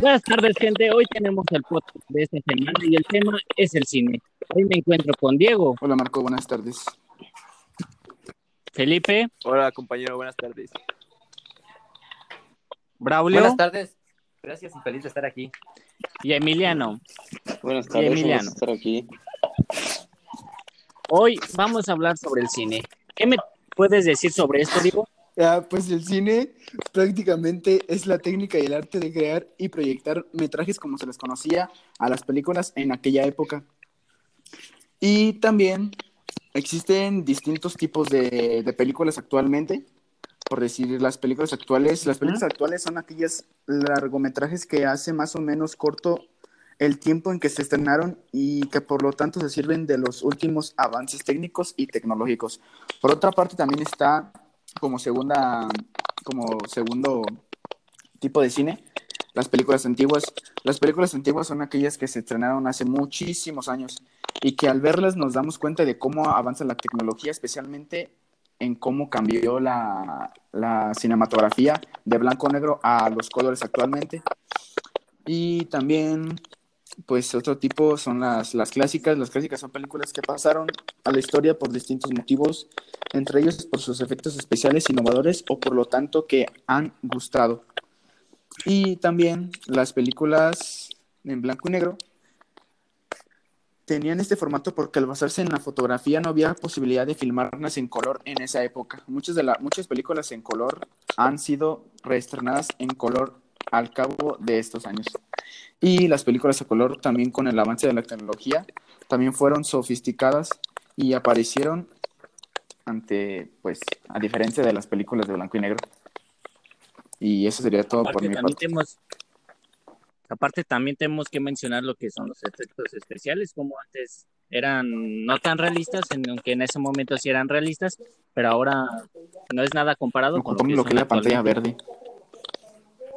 Buenas tardes, gente. Hoy tenemos el podcast de esta semana y el tema es el cine. Hoy me encuentro con Diego, Hola Marco, buenas tardes. Felipe, Hola compañero, buenas tardes. Braulio Buenas tardes. Gracias y feliz de estar aquí. y Emiliano. Buenas Y tardes, Emiliano. vamos a estar aquí. Hoy vamos a hablar sobre el cine. ¿Qué me puedes decir sobre esto, Diego? Ah, pues el cine prácticamente es la técnica y el arte de crear y proyectar metrajes como se les conocía a las películas en aquella época. Y también existen distintos tipos de, de películas actualmente. Por decir, las películas actuales, las películas actuales son aquellas largometrajes que hace más o menos corto el tiempo en que se estrenaron y que por lo tanto se sirven de los últimos avances técnicos y tecnológicos. Por otra parte, también está como segunda, como segundo tipo de cine, las películas antiguas. Las películas antiguas son aquellas que se estrenaron hace muchísimos años y que al verlas nos damos cuenta de cómo avanza la tecnología, especialmente en cómo cambió la, la cinematografía de blanco-negro a los colores actualmente. Y también, pues otro tipo son las, las clásicas. Las clásicas son películas que pasaron a la historia por distintos motivos, entre ellos por sus efectos especiales innovadores o por lo tanto que han gustado. Y también las películas en blanco y negro tenían este formato porque al basarse en la fotografía no había posibilidad de filmarlas en color en esa época. Muchas, de la, muchas películas en color han sido reestrenadas en color al cabo de estos años. Y las películas a color también con el avance de la tecnología también fueron sofisticadas y aparecieron ante, pues, a diferencia de las películas de blanco y negro. Y eso sería todo por Aparte mi también, parte. tenemos, aparte también tenemos que mencionar lo que son los efectos especiales, como antes eran no tan realistas, aunque en ese momento sí eran realistas, pero ahora no es nada comparado con Ocupamos lo que es la pantalla verde.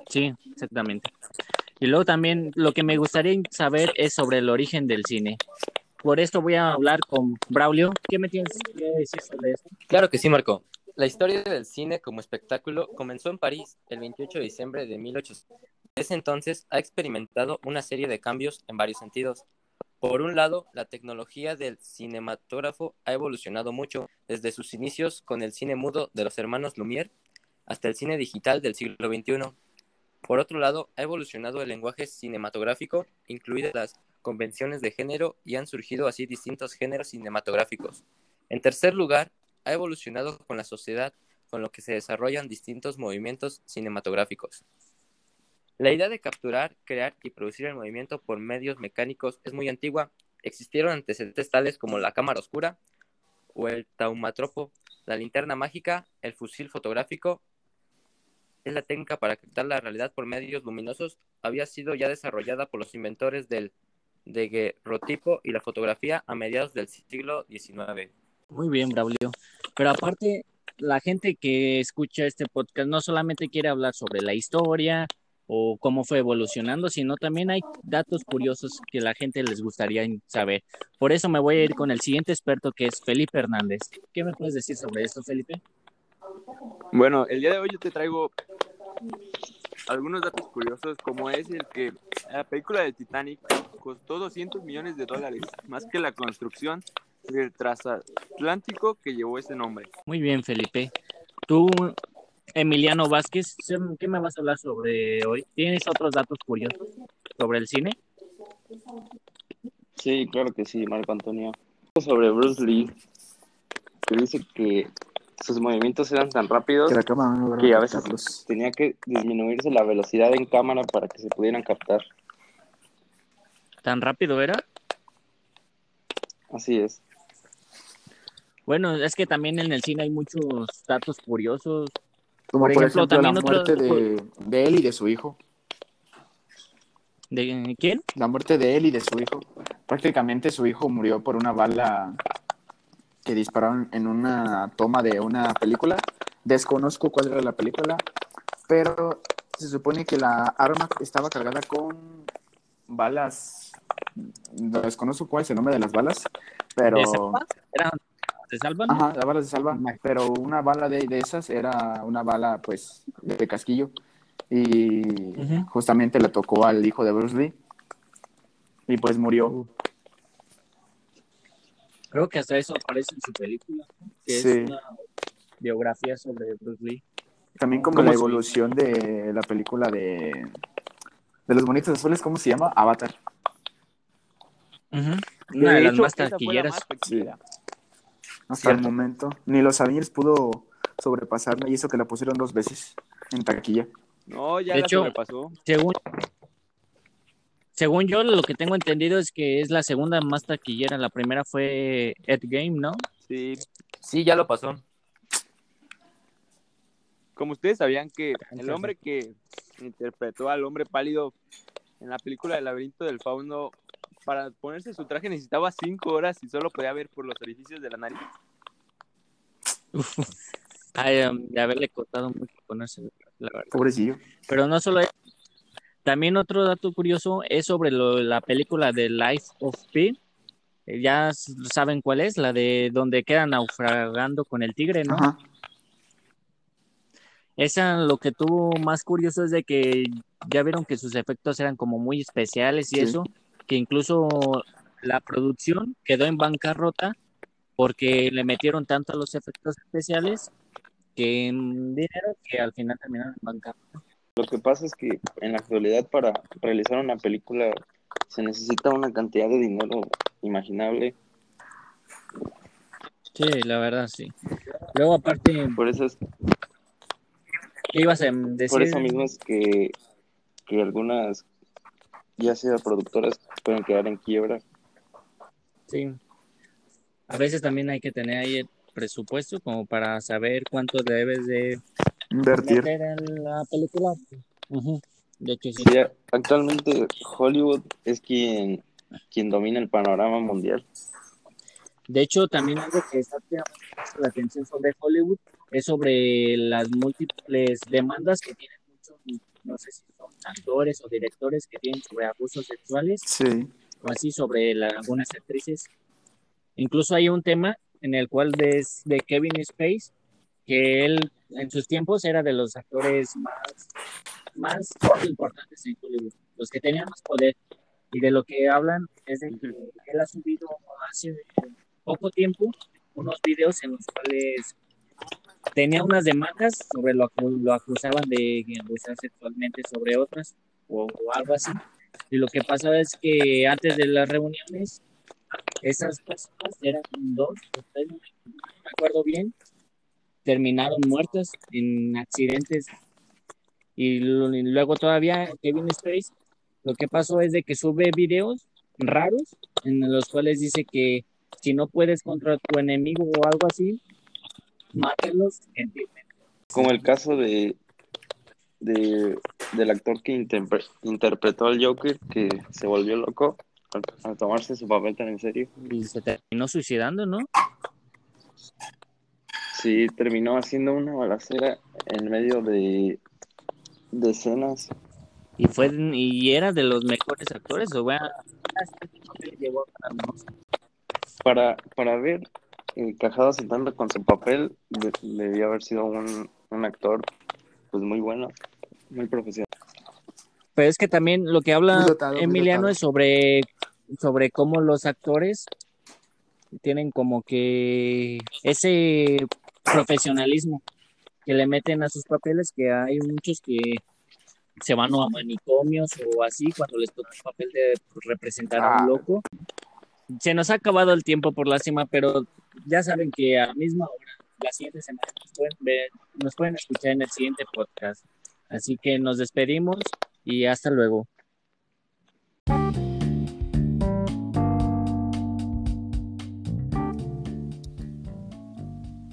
Sí, exactamente. Y luego también lo que me gustaría saber es sobre el origen del cine. Por esto voy a hablar con Braulio. ¿Qué me tienes que decir sobre esto? Claro que sí, Marco. La historia del cine como espectáculo comenzó en París el 28 de diciembre de 1800. Desde entonces ha experimentado una serie de cambios en varios sentidos. Por un lado, la tecnología del cinematógrafo ha evolucionado mucho desde sus inicios con el cine mudo de los hermanos Lumière hasta el cine digital del siglo XXI. Por otro lado, ha evolucionado el lenguaje cinematográfico, incluidas las convenciones de género, y han surgido así distintos géneros cinematográficos. En tercer lugar, ha evolucionado con la sociedad, con lo que se desarrollan distintos movimientos cinematográficos. La idea de capturar, crear y producir el movimiento por medios mecánicos es muy antigua. Existieron antecedentes tales como la cámara oscura o el taumatropo, la linterna mágica, el fusil fotográfico. Es la técnica para captar la realidad por medios luminosos. Había sido ya desarrollada por los inventores del daguerrotipo y la fotografía a mediados del siglo XIX. Muy bien, Braulio. Pero aparte, la gente que escucha este podcast no solamente quiere hablar sobre la historia o cómo fue evolucionando, sino también hay datos curiosos que la gente les gustaría saber. Por eso me voy a ir con el siguiente experto que es Felipe Hernández. ¿Qué me puedes decir sobre esto, Felipe? Bueno, el día de hoy yo te traigo algunos datos curiosos, como es el que la película de Titanic costó 200 millones de dólares, más que la construcción del transatlántico que llevó ese nombre. Muy bien, Felipe. Tú, Emiliano Vázquez, ¿qué me vas a hablar sobre hoy? ¿Tienes otros datos curiosos sobre el cine? Sí, claro que sí, Marco Antonio. Sobre Bruce Lee, que dice que sus movimientos eran tan rápidos Que la cámara no logra que a veces captarlos. tenía que disminuirse la velocidad en cámara para que se pudieran captar. ¿Tan rápido era? Así es. Bueno, es que también en el cine hay muchos datos curiosos. Como Por por, ejemplo, ejemplo, también la otro- muerte de, de él y de su hijo. ¿De quién? La muerte de él y de su hijo. Prácticamente su hijo murió por una bala que dispararon en una toma de una película. Desconozco cuál era la película, pero se supone que la arma estaba cargada con balas. No desconozco cuál es el nombre de las balas, pero. ¿De salva? ¿Eran de salva? no? Ajá, las balas de salva, pero una bala de, de esas era una bala, pues, de casquillo. y justamente le tocó al hijo de Bruce Lee y pues murió. Creo que hasta eso aparece en su película, que Sí. es una biografía sobre Bruce Lee. También como ¿Cómo la se- evolución de la película de, de los bonitos azules, ¿cómo se llama? Avatar. Una de, las hecho, más taquilleras. más. Hasta el momento. Ni los Avengers pudo sobrepasarla y eso que la pusieron dos veces en taquilla. No, ya De la hecho- sobrepasó. Según, según yo, lo que tengo entendido es que es la segunda más taquillera. La primera fue Ed Game, ¿no? Sí. Sí, ya lo pasó. Como ustedes sabían que el hombre que interpretó al hombre pálido en la película El laberinto del fauno, para ponerse su traje necesitaba cinco horas y solo podía ver por los orificios de la nariz. Ay, um, de haberle costado mucho ponerse, la verdad. Pobrecillo. Pero no solo eso. También otro dato curioso es sobre lo- la película de Life of Pi. Eh, Ya saben cuál es, la de donde quedan naufragando con el tigre, ¿no? Ajá. Esa lo que tuvo más curioso es de que ya vieron que sus efectos eran como muy especiales y Sí. eso, que incluso la producción quedó en bancarrota porque le metieron tanto a los efectos especiales que en dinero que al final terminaron en bancarrota. Lo que pasa es que en la actualidad para realizar una película se necesita una cantidad de dinero imaginable. Sí, la verdad, sí. Luego, aparte, Por eso es, ¿qué ibas a decir? por eso mismo es que, que algunas, ya sea productoras, pueden quedar en quiebra. Sí. A veces también hay que tener ahí el presupuesto como para saber cuánto debes de Invertir. meter en la película. Ujú. De hecho, sí. Sí, actualmente Hollywood es quien, quien domina el panorama mundial. De hecho, también algo que está la atención sobre Hollywood es sobre las múltiples demandas que tienen muchos, no sé si son actores o directores que tienen sobre abusos sexuales Sí. o así sobre la- algunas actrices. Incluso hay un tema en el cual es de Kevin Space, que él en sus tiempos era de los actores más, más importantes en Hollywood, los que tenían más poder. Y de lo que hablan es de que él ha subido hace poco tiempo unos videos en los cuales tenía unas demandas sobre lo que lo acusaban de abusar sexualmente sobre otras o, o algo así. Y lo que pasaba es que antes de las reuniones, esas personas eran dos no me acuerdo bien, terminaron muertas en accidentes. Y, lo- y luego todavía Kevin Space, lo que pasó es de que sube videos raros en los cuales dice que si no puedes contra tu enemigo o algo así, mátalos gentilmente. Como el caso de, de del actor que interpre- interpretó al Joker, que se volvió loco al, al tomarse su papel tan en serio. Y se terminó suicidando, ¿no? Sí, terminó haciendo una balacera en medio de, de escenas. Y fue y era de los mejores actores, o Oscar. Para, para ver encajado tanto con su papel, de- debió haber sido un, un actor pues muy bueno, muy profesional. Pero es que también lo que habla dotado, Emiliano es sobre, sobre cómo los actores tienen como que ese profesionalismo que le meten a sus papeles, que hay muchos que se van a manicomios o así cuando les toca el papel de representar a Ah. un loco. Se nos ha acabado el tiempo por lástima, pero ya saben que a la misma hora, la siguiente semana, nos pueden, ver, nos pueden escuchar en el siguiente podcast. Así que nos despedimos y hasta luego.